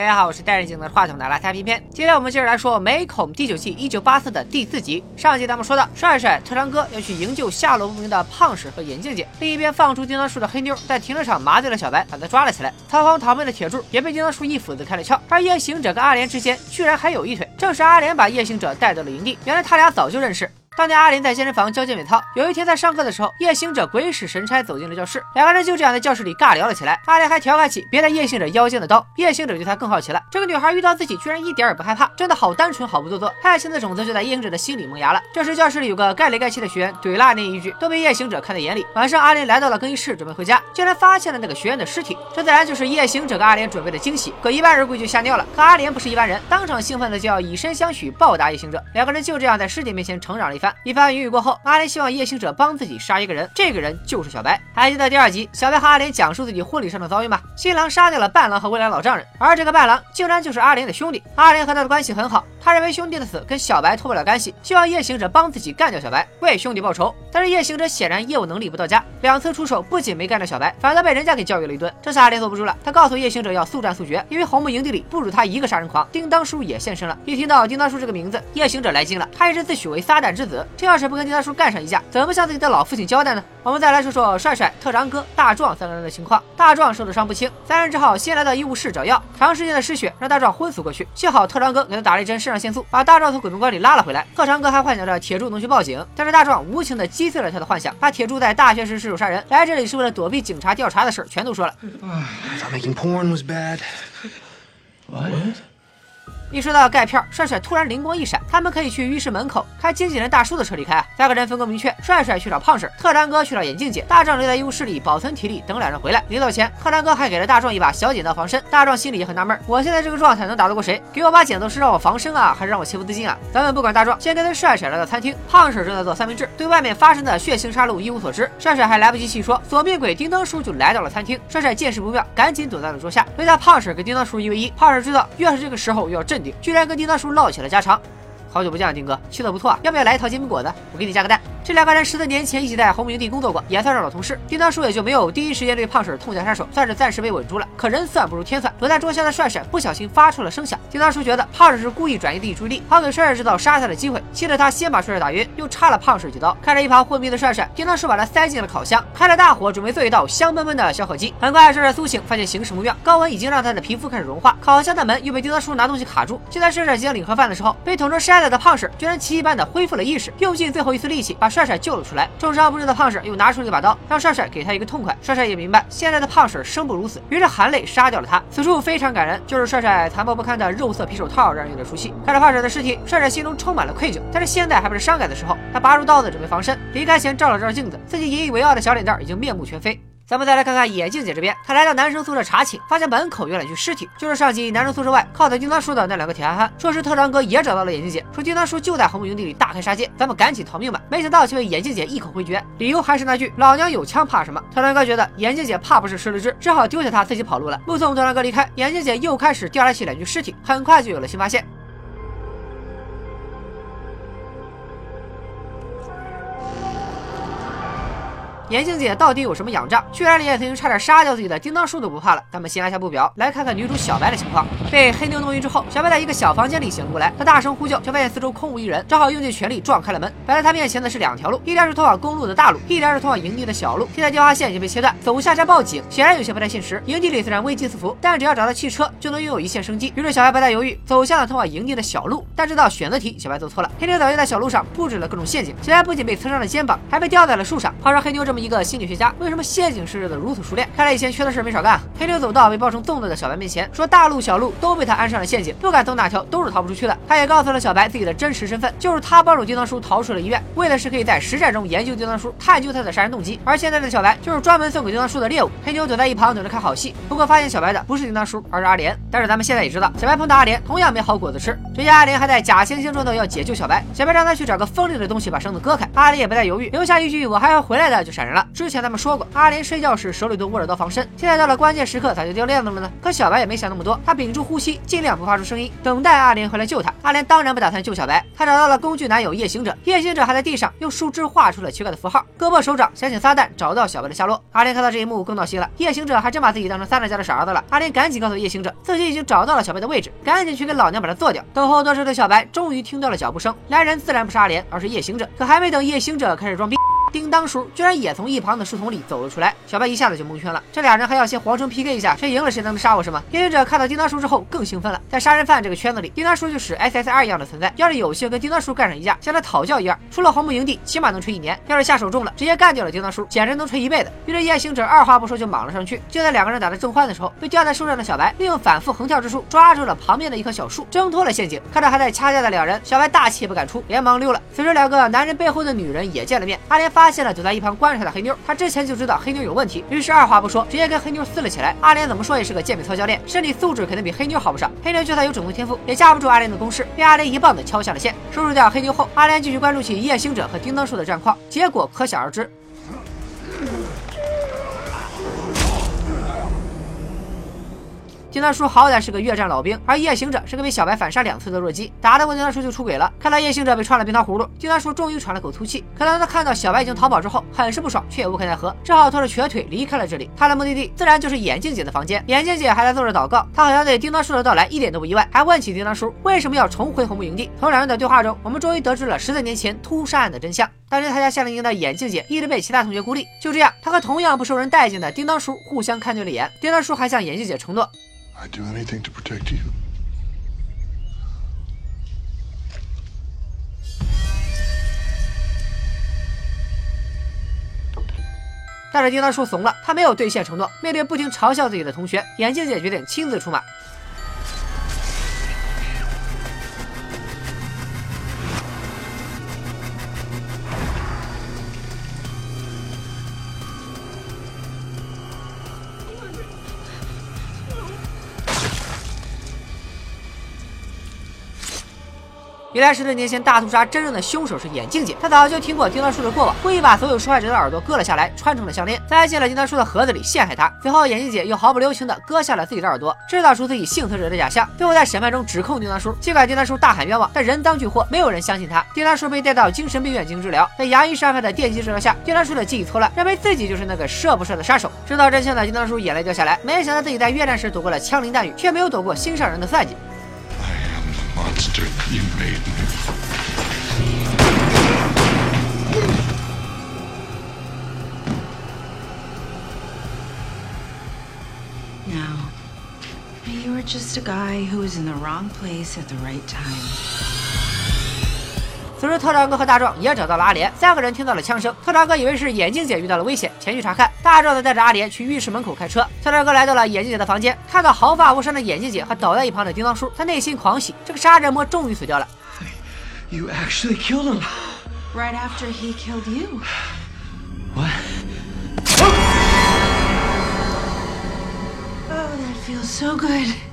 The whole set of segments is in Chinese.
大家好，我是戴着镜的话筒的拉擦片片。今天我们接着来说《美恐》第九季一九八四的第四集。上集咱们说到，帅帅、特长哥要去营救下落不明的胖婶和眼镜姐。另一边放出叮当叔的黑妞，在停车场麻醉了小白，把他抓了起来。仓皇逃命的铁柱也被叮当叔一斧子开了窍。而夜行者跟阿莲之间居然还有一腿，正是阿莲把夜行者带到了营地。原来他俩早就认识。当年阿林在健身房教健美操，有一天在上课的时候，夜行者鬼使神差走进了教室，两个人就这样在教室里尬聊了起来。阿林还调侃起别带夜行者腰间的刀，夜行者对他更好奇了。这个女孩遇到自己居然一点也不害怕，真的好单纯，好不做作。爱情的种子就在夜行者的心里萌芽了。这时教室里有个盖里盖气的学员怼了阿林一句，都被夜行者看在眼里。晚上阿林来到了更衣室准备回家，竟然发现了那个学员的尸体。这自然就是夜行者给阿莲准备的惊喜。可一般人估计就吓尿了，可阿莲不是一般人，当场兴奋的就要以身相许报答夜行者。两个人就这样在尸体面前成长了一一番。一番云雨过。后，阿莲希望夜行者帮自己杀一个人，这个人就是小白。还记得第二集，小白和阿莲讲述自己婚礼上的遭遇吗？新郎杀掉了伴郎和未来老丈人，而这个伴郎竟然就是阿莲的兄弟。阿莲和他的关系很好，他认为兄弟的死跟小白脱不了干系，希望夜行者帮自己干掉小白，为兄弟报仇。但是夜行者显然业务能力不到家，两次出手不仅没干掉小白，反倒被人家给教育了一顿。这次阿莲坐不住了，他告诉夜行者要速战速决，因为红木营地里不止他一个杀人狂，叮当叔也现身了。一听到叮当叔这个名字，夜行者来劲了，他一直自诩为撒旦之子，这要是不跟丁大叔干上一架。怎么向自己的老父亲交代呢？我们再来说说帅帅、特长哥、大壮三个人的情况。大壮受的伤不轻，三人只好先来到医务室找药。长时间的失血让大壮昏死过去，幸好特长哥给他打了一针肾上腺素，把大壮从鬼门关里拉了回来。特长哥还幻想着铁柱能去报警，但是大壮无情的击碎了他的幻想，把铁柱在大学时失手杀人，来这里是为了躲避警察调查的事全都说了。一说到钙片，帅帅突然灵光一闪，他们可以去浴室门口开经纪人大叔的车离开啊！三个人分工明确，帅帅去找胖婶，特长哥去找眼镜姐，大壮留在医务室里保存体力，等两人回来。临走前，特长哥还给了大壮一把小剪刀防身。大壮心里也很纳闷，我现在这个状态能打得过谁？给我把剪刀是让我防身啊，还是让我切腹自尽啊？咱们不管大壮，先跟随帅帅来到餐厅，胖婶正在做三明治，对外面发生的血腥杀戮一无所知。帅帅还来不及细说，索命鬼叮当叔就来到了餐厅。帅帅见势不妙，赶紧躲在了桌下，留下胖婶跟叮当叔一 v 一。胖婶知道越是这个时候越要镇居然跟叮当。叔唠起了家常，好久不见啊，丁哥，气色不错，要不要来一套煎饼果子？我给你加个蛋。这两个人十四年前一起在红木营地工作过，也算是老同事。叮当叔也就没有第一时间对胖婶痛下杀手，算是暂时被稳住了。可人算不如天算，躲在桌下的帅帅不小心发出了声响。叮当叔觉得胖婶是故意转移自己注意力，好给帅帅制造杀他的机会，气得他先把帅帅打晕，又插了胖婶几刀。看着一旁昏迷的帅帅，叮当叔把他塞进了烤箱，开了大火，准备做一道香喷喷的小烤鸡。很快，帅帅苏醒，发现形势不妙，高温已经让他的皮肤开始融化，烤箱的门又被叮当叔拿东西卡住。就在帅帅即将领盒饭的时候，被捅成筛子的胖婶居然奇迹般的恢复了意识，用尽最后一丝力气把帅帅帅救了出来。重伤不治的胖婶又拿出了一把刀，让帅帅给他一个痛快。帅帅也明白现在的胖婶生不如死，于是含泪杀掉了他。此处非常感人，就是帅帅残破不堪的肉色皮手套，让人有点熟悉。看着胖婶的尸体，帅帅心中充满了愧疚。但是现在还不是伤感的时候，他拔出刀子准备防身，离开前照了照镜子，自己引以为傲的小脸蛋已经面目全非。咱们再来看看眼镜姐这边，她来到男生宿舍查寝，发现门口有两具尸体，就是上集男生宿舍外靠在叮当叔的那两个铁憨憨。说是特长哥也找到了眼镜姐，说叮当叔就在红木营地里大开杀戒，咱们赶紧逃命吧。没想到却被眼镜姐一口回绝，理由还是那句老娘有枪怕什么？特长哥觉得眼镜姐怕不是失了智，只好丢下他自己跑路了。目送特长哥离开，眼镜姐又开始调查起两具尸体，很快就有了新发现。眼镜姐到底有什么仰仗？居然连曾经差点杀掉自己的叮当叔都不怕了。咱们先按下不表，来看看女主小白的情况。被黑妞弄晕之后，小白在一个小房间里醒了过来。她大声呼救，却发现四周空无一人，只好用尽全力撞开了门。摆在她面前的是两条路，一条是通往公路的大路，一条是通往营地的小路。现在电话线已经被切断，走下山报警显然有些不太现实。营地里虽然危机四伏，但只要找到汽车，就能拥有一线生机。于是小白不再犹豫，走向了通往营地的小路。但这道选择题，小白做错了。黑妞早就在小路上布置了各种陷阱，小白不仅被刺伤了肩膀，还被吊在了树上。话说黑妞这么一个心理学家。为什么陷阱设置的如此熟练？看来以前缺的事没少干。黑牛走到被包成粽子的小白面前，说大路小路都被他安上了陷阱，不管走哪条都是逃不出去的。他也告诉了小白自己的真实身份，就是他帮助叮当叔逃出了医院，为的是可以在实战中研究叮当叔，探究他的杀人动机。而现在的小白就是专门送给叮当叔的猎物。黑牛躲在一旁等着看好戏，不过发现小白的不是叮当叔，而是阿莲。但是咱们现在也知道，小白碰到阿莲同样没好果子吃。这下阿莲还在假惺惺中的要解救小白，小白让他去找个锋利的东西把绳子割开。阿莲也不再犹豫，留下一句“我还要回来的”就闪人。人了。之前咱们说过，阿莲睡觉时手里都握着刀防身，现在到了关键时刻咋就掉链子了呢？可小白也没想那么多，他屏住呼吸，尽量不发出声音，等待阿莲回来救他。阿莲当然不打算救小白，他找到了工具男友夜行者，夜行者还在地上用树枝画出了奇怪的符号，胳膊手掌想请撒旦找到小白的下落。阿莲看到这一幕更闹心了，夜行者还真把自己当成撒旦家的傻儿子了。阿莲赶紧告诉夜行者，自己已经找到了小白的位置，赶紧去给老娘把他做掉。等候多时的小白终于听到了脚步声，来人自然不是阿莲，而是夜行者。可还没等夜行者开始装逼。叮当叔居然也从一旁的树丛里走了出来，小白一下子就蒙圈了。这俩人还要先皇城 PK 一下，谁赢了谁能杀我是吗？夜行者看到叮当叔之后更兴奋了，在杀人犯这个圈子里，叮当叔就是 SSR 一样的存在。要是有幸跟叮当叔干上一架，向他讨教一二，出了红木营地起码能吹一年。要是下手重了，直接干掉了叮当叔，简直能吹一辈子。于是夜行者二话不说就莽了上去。就在两个人打得正欢的时候，被吊在树上的小白利用反复横跳之术抓住了旁边的一棵小树，挣脱了陷阱。看着还在掐架的两人，小白大气也不敢出，连忙溜了。此时两个男人背后的女人也见了面，阿莲发发现了躲在一旁。观察的黑妞，他之前就知道黑妞有问题，于是二话不说，直接跟黑妞撕了起来。阿莲怎么说也是个健美操教练，身体素质肯定比黑妞好不少。黑妞就算有整容天赋，也架不住阿莲的攻势，被阿莲一棒子敲下了线。收拾掉黑妞后，阿莲继续关注起夜行者和叮当树的战况，结果可想而知。叮当叔好歹是个越战老兵，而夜行者是个被小白反杀两次的弱鸡，打得过叮当叔就出轨了。看到夜行者被串了冰糖葫芦，叮当叔终于喘了口粗气。可当他看到小白已经逃跑之后，很是不爽，却也无可奈何，只好拖着瘸腿离开了这里。他的目的地自然就是眼镜姐的房间。眼镜姐还在做着祷告，她好像对叮当叔的到来一点都不意外，还问起叮当叔为什么要重回红木营地。从两人的对话中，我们终于得知了十四年前屠杀案的真相。当年他家夏令营的眼镜姐一直被其他同学孤立，就这样，他和同样不受人待见的叮当叔互相看对了眼。叮当叔还向眼镜姐承诺。I do anything to protect you. 但是叮当叔怂了，他没有兑现承诺。面对不停嘲笑自己的同学，眼镜姐决定亲自出马。原来十四年前大屠杀真正的凶手是眼镜姐，她早就听过叮当叔的过往，故意把所有受害者的耳朵割了下来，穿成了项链，塞进了叮当叔的盒子里陷害他。随后眼镜姐又毫不留情的割下了自己的耳朵，制造出自己幸存者的假象，最后在审判中指控叮当叔。尽管叮当叔大喊冤枉，但人赃俱获，没有人相信他。叮当叔被带到精神病院进行治疗，在牙医安排的电击治疗下，叮当叔的记忆错乱，认为自己就是那个射不射的杀手。知道真相的叮当叔眼泪掉下来，没想到自己在越战时躲过了枪林弹雨，却没有躲过心上人的算计。Just a guy who was in the wrong place at the right time. 此时，特长哥和大壮也找到了阿莲，三个人听到了枪声。特长哥以为是眼镜姐遇到了危险，前去查看。大壮则带着阿莲去浴室门口开车。特长哥来到了眼镜姐的房间，看到毫发无伤的眼镜姐和倒在一旁的叮当叔，他内心狂喜，这个杀人魔终于死掉了。You actually killed him right after he killed you. What? Oh, that feels so good.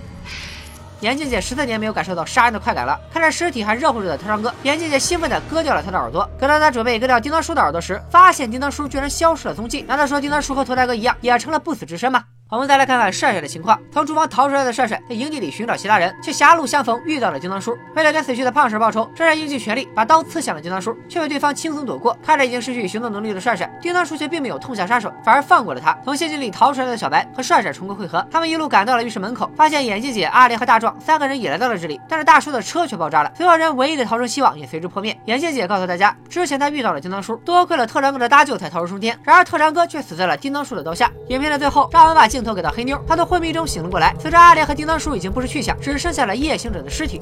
眼镜姐十四年没有感受到杀人的快感了，看着尸体还热乎着的特长哥，眼镜姐兴奋地割掉了他的耳朵。可当她准备割掉叮当叔的耳朵时，发现叮当叔居然消失了踪迹。难道说叮当叔和头大哥一样，也成了不死之身吗？我们再来看看帅帅的情况。从厨房逃出来的帅帅，在营地里寻找其他人，却狭路相逢遇到了叮当叔。为了跟死去的胖婶报仇，帅帅用尽全力把刀刺向了叮当叔，却被对方轻松躲过。看着已经失去行动能力的帅帅，叮当叔却并没有痛下杀手，反而放过了他。从陷阱里逃出来的小白和帅帅重归会合，他们一路赶到了浴室门口，发现眼镜姐、阿莲和大壮三个人也来到了这里，但是大叔的车却爆炸了，所有人唯一的逃生希望也随之破灭。眼镜姐告诉大家，之前她遇到了叮当叔，多亏了特长哥的搭救才逃出生天，然而特长哥却死在了叮当叔的刀下。影片的最后，让我们把镜头给到黑妞。她从昏迷中醒了过来，此时阿莲和叮当叔已经不知去向，只剩下了夜行者的尸体。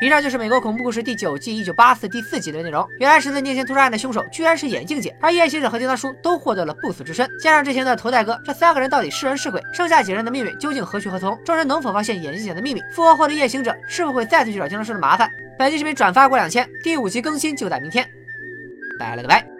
以上就是美国恐怖故事第九季一九八四第四集的内容。原来十四年前屠杀案的凶手居然是眼镜姐而夜行者和叮当叔都获得了不死之身。加上之前的头戴哥这三个人到底是人是鬼剩下几人的命运究竟何去何从？众人能否发现眼镜姐的秘密？复活后的夜行者是否会再次去找叮当叔的麻烦？本期视频转发过两千第五集更新就在明天。拜了个拜。